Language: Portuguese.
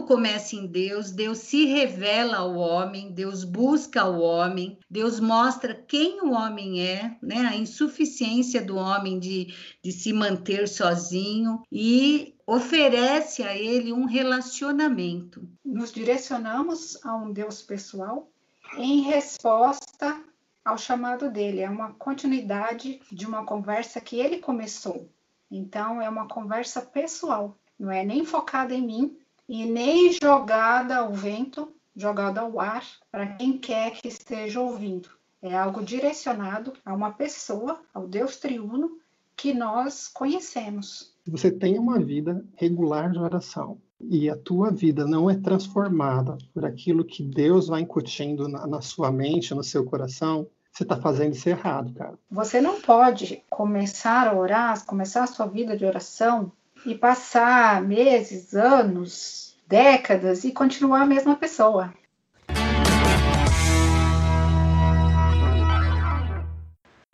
começa em Deus, Deus se revela ao homem, Deus busca o homem, Deus mostra quem o homem é, né? A insuficiência do homem de, de se manter sozinho e oferece a ele um relacionamento. Nos direcionamos a um Deus pessoal em resposta ao chamado dele. É uma continuidade de uma conversa que ele começou. Então, é uma conversa pessoal, não é nem focada em mim e nem jogada ao vento, jogada ao ar, para quem quer que esteja ouvindo. É algo direcionado a uma pessoa, ao Deus triuno, que nós conhecemos. Você tem uma vida regular de oração e a tua vida não é transformada por aquilo que Deus vai incutindo na, na sua mente, no seu coração, você está fazendo isso errado, cara. Você não pode começar a orar, começar a sua vida de oração e passar meses, anos, décadas e continuar a mesma pessoa.